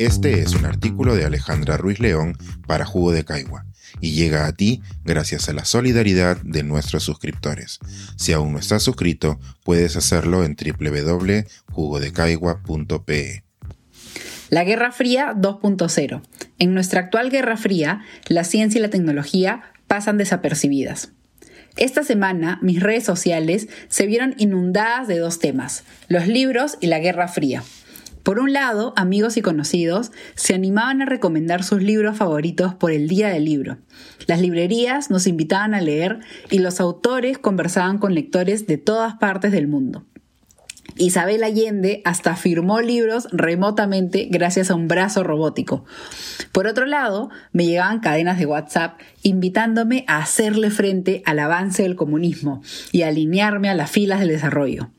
Este es un artículo de Alejandra Ruiz León para Jugo de Caigua y llega a ti gracias a la solidaridad de nuestros suscriptores. Si aún no estás suscrito, puedes hacerlo en www.jugodecaigua.pe. La Guerra Fría 2.0. En nuestra actual Guerra Fría, la ciencia y la tecnología pasan desapercibidas. Esta semana mis redes sociales se vieron inundadas de dos temas, los libros y la Guerra Fría. Por un lado, amigos y conocidos se animaban a recomendar sus libros favoritos por el Día del Libro. Las librerías nos invitaban a leer y los autores conversaban con lectores de todas partes del mundo. Isabel Allende hasta firmó libros remotamente gracias a un brazo robótico. Por otro lado, me llegaban cadenas de WhatsApp invitándome a hacerle frente al avance del comunismo y alinearme a las filas del desarrollo.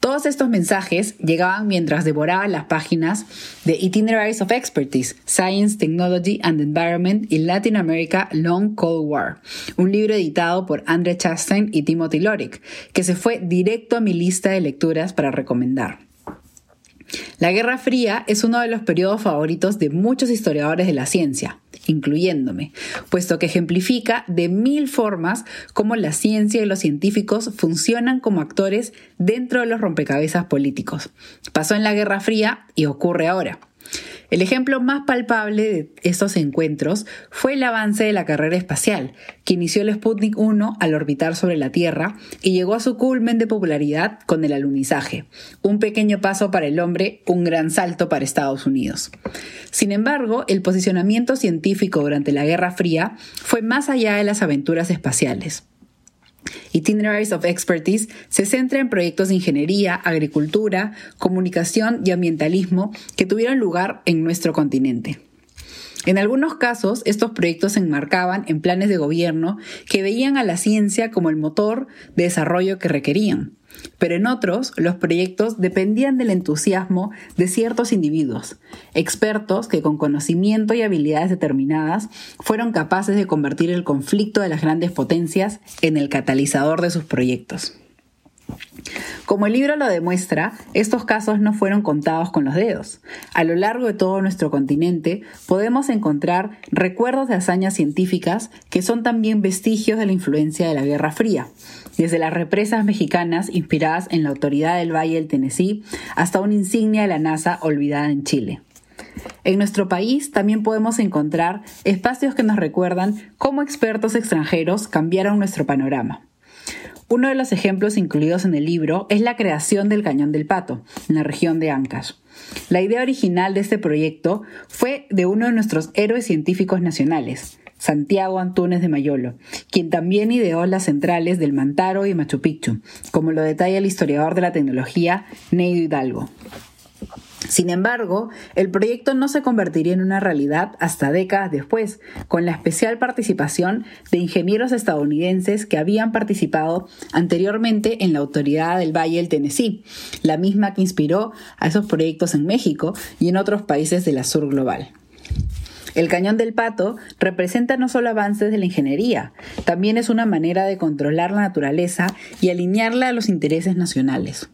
Todos estos mensajes llegaban mientras devoraba las páginas de Itineraries of Expertise, Science, Technology and Environment in Latin America Long Cold War, un libro editado por Andre Chastain y Timothy Lorick, que se fue directo a mi lista de lecturas para recomendar. La Guerra Fría es uno de los periodos favoritos de muchos historiadores de la ciencia, incluyéndome, puesto que ejemplifica de mil formas cómo la ciencia y los científicos funcionan como actores dentro de los rompecabezas políticos. Pasó en la Guerra Fría y ocurre ahora. El ejemplo más palpable de estos encuentros fue el avance de la carrera espacial, que inició el Sputnik 1 al orbitar sobre la Tierra y llegó a su culmen de popularidad con el alunizaje. Un pequeño paso para el hombre, un gran salto para Estados Unidos. Sin embargo, el posicionamiento científico durante la Guerra Fría fue más allá de las aventuras espaciales. Itineraries of Expertise se centra en proyectos de ingeniería, agricultura, comunicación y ambientalismo que tuvieron lugar en nuestro continente. En algunos casos, estos proyectos se enmarcaban en planes de gobierno que veían a la ciencia como el motor de desarrollo que requerían. Pero en otros, los proyectos dependían del entusiasmo de ciertos individuos, expertos que con conocimiento y habilidades determinadas fueron capaces de convertir el conflicto de las grandes potencias en el catalizador de sus proyectos. Como el libro lo demuestra, estos casos no fueron contados con los dedos. A lo largo de todo nuestro continente podemos encontrar recuerdos de hazañas científicas que son también vestigios de la influencia de la Guerra Fría, desde las represas mexicanas inspiradas en la autoridad del Valle del Tennessee hasta una insignia de la NASA olvidada en Chile. En nuestro país también podemos encontrar espacios que nos recuerdan cómo expertos extranjeros cambiaron nuestro panorama. Uno de los ejemplos incluidos en el libro es la creación del Cañón del Pato, en la región de Ancash. La idea original de este proyecto fue de uno de nuestros héroes científicos nacionales, Santiago Antúnez de Mayolo, quien también ideó las centrales del Mantaro y Machu Picchu, como lo detalla el historiador de la tecnología Neido Hidalgo. Sin embargo, el proyecto no se convertiría en una realidad hasta décadas después, con la especial participación de ingenieros estadounidenses que habían participado anteriormente en la Autoridad del Valle del Tennessee, la misma que inspiró a esos proyectos en México y en otros países de la sur global. El cañón del pato representa no solo avances de la ingeniería, también es una manera de controlar la naturaleza y alinearla a los intereses nacionales.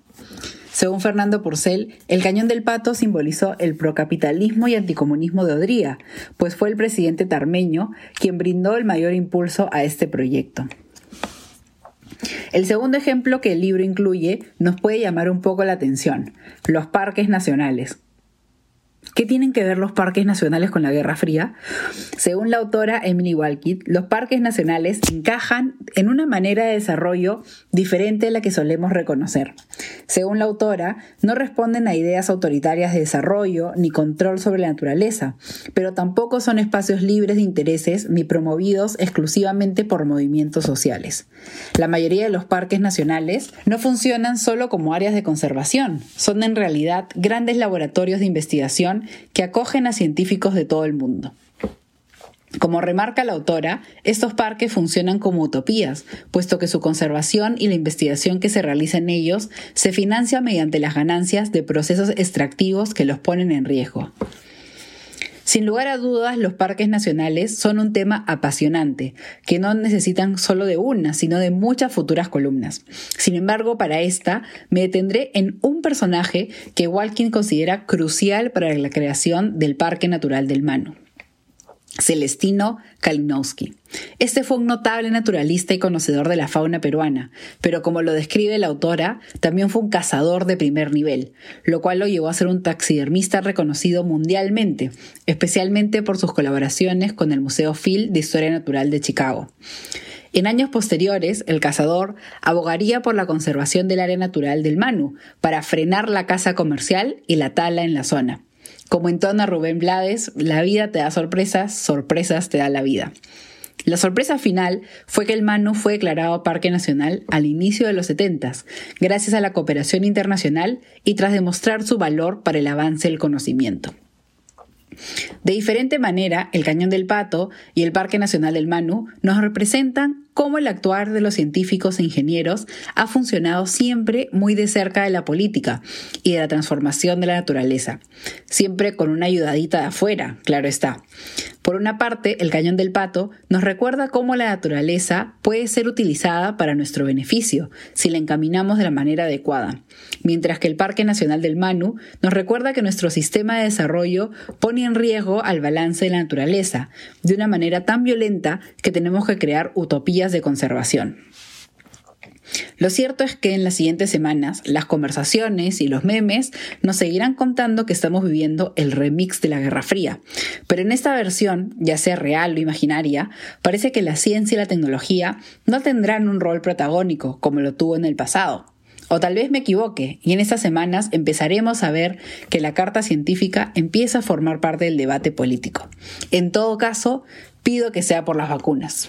Según Fernando Porcel, el cañón del pato simbolizó el procapitalismo y anticomunismo de Odría, pues fue el presidente tarmeño quien brindó el mayor impulso a este proyecto. El segundo ejemplo que el libro incluye nos puede llamar un poco la atención, los parques nacionales. ¿Qué tienen que ver los parques nacionales con la Guerra Fría? Según la autora Emily Walkit, los parques nacionales encajan en una manera de desarrollo diferente a la que solemos reconocer. Según la autora, no responden a ideas autoritarias de desarrollo ni control sobre la naturaleza, pero tampoco son espacios libres de intereses ni promovidos exclusivamente por movimientos sociales. La mayoría de los parques nacionales no funcionan solo como áreas de conservación, son en realidad grandes laboratorios de investigación que acogen a científicos de todo el mundo. Como remarca la autora, estos parques funcionan como utopías, puesto que su conservación y la investigación que se realiza en ellos se financia mediante las ganancias de procesos extractivos que los ponen en riesgo. Sin lugar a dudas, los parques nacionales son un tema apasionante, que no necesitan solo de una, sino de muchas futuras columnas. Sin embargo, para esta me detendré en un personaje que Walkin considera crucial para la creación del Parque Natural del Manu. Celestino Kalinowski. Este fue un notable naturalista y conocedor de la fauna peruana, pero como lo describe la autora, también fue un cazador de primer nivel, lo cual lo llevó a ser un taxidermista reconocido mundialmente, especialmente por sus colaboraciones con el Museo Phil de Historia Natural de Chicago. En años posteriores, el cazador abogaría por la conservación del área natural del Manu, para frenar la caza comercial y la tala en la zona. Como entona Rubén Blades, la vida te da sorpresas, sorpresas te da la vida. La sorpresa final fue que el Manu fue declarado Parque Nacional al inicio de los 70, gracias a la cooperación internacional y tras demostrar su valor para el avance del conocimiento. De diferente manera, el Cañón del Pato y el Parque Nacional del Manu nos representan cómo el actuar de los científicos e ingenieros ha funcionado siempre muy de cerca de la política y de la transformación de la naturaleza, siempre con una ayudadita de afuera, claro está. Por una parte, el cañón del pato nos recuerda cómo la naturaleza puede ser utilizada para nuestro beneficio si la encaminamos de la manera adecuada, mientras que el Parque Nacional del Manu nos recuerda que nuestro sistema de desarrollo pone en riesgo al balance de la naturaleza de una manera tan violenta que tenemos que crear utopías de conservación. Lo cierto es que en las siguientes semanas las conversaciones y los memes nos seguirán contando que estamos viviendo el remix de la Guerra Fría. Pero en esta versión, ya sea real o imaginaria, parece que la ciencia y la tecnología no tendrán un rol protagónico como lo tuvo en el pasado. O tal vez me equivoque, y en estas semanas empezaremos a ver que la carta científica empieza a formar parte del debate político. En todo caso, pido que sea por las vacunas.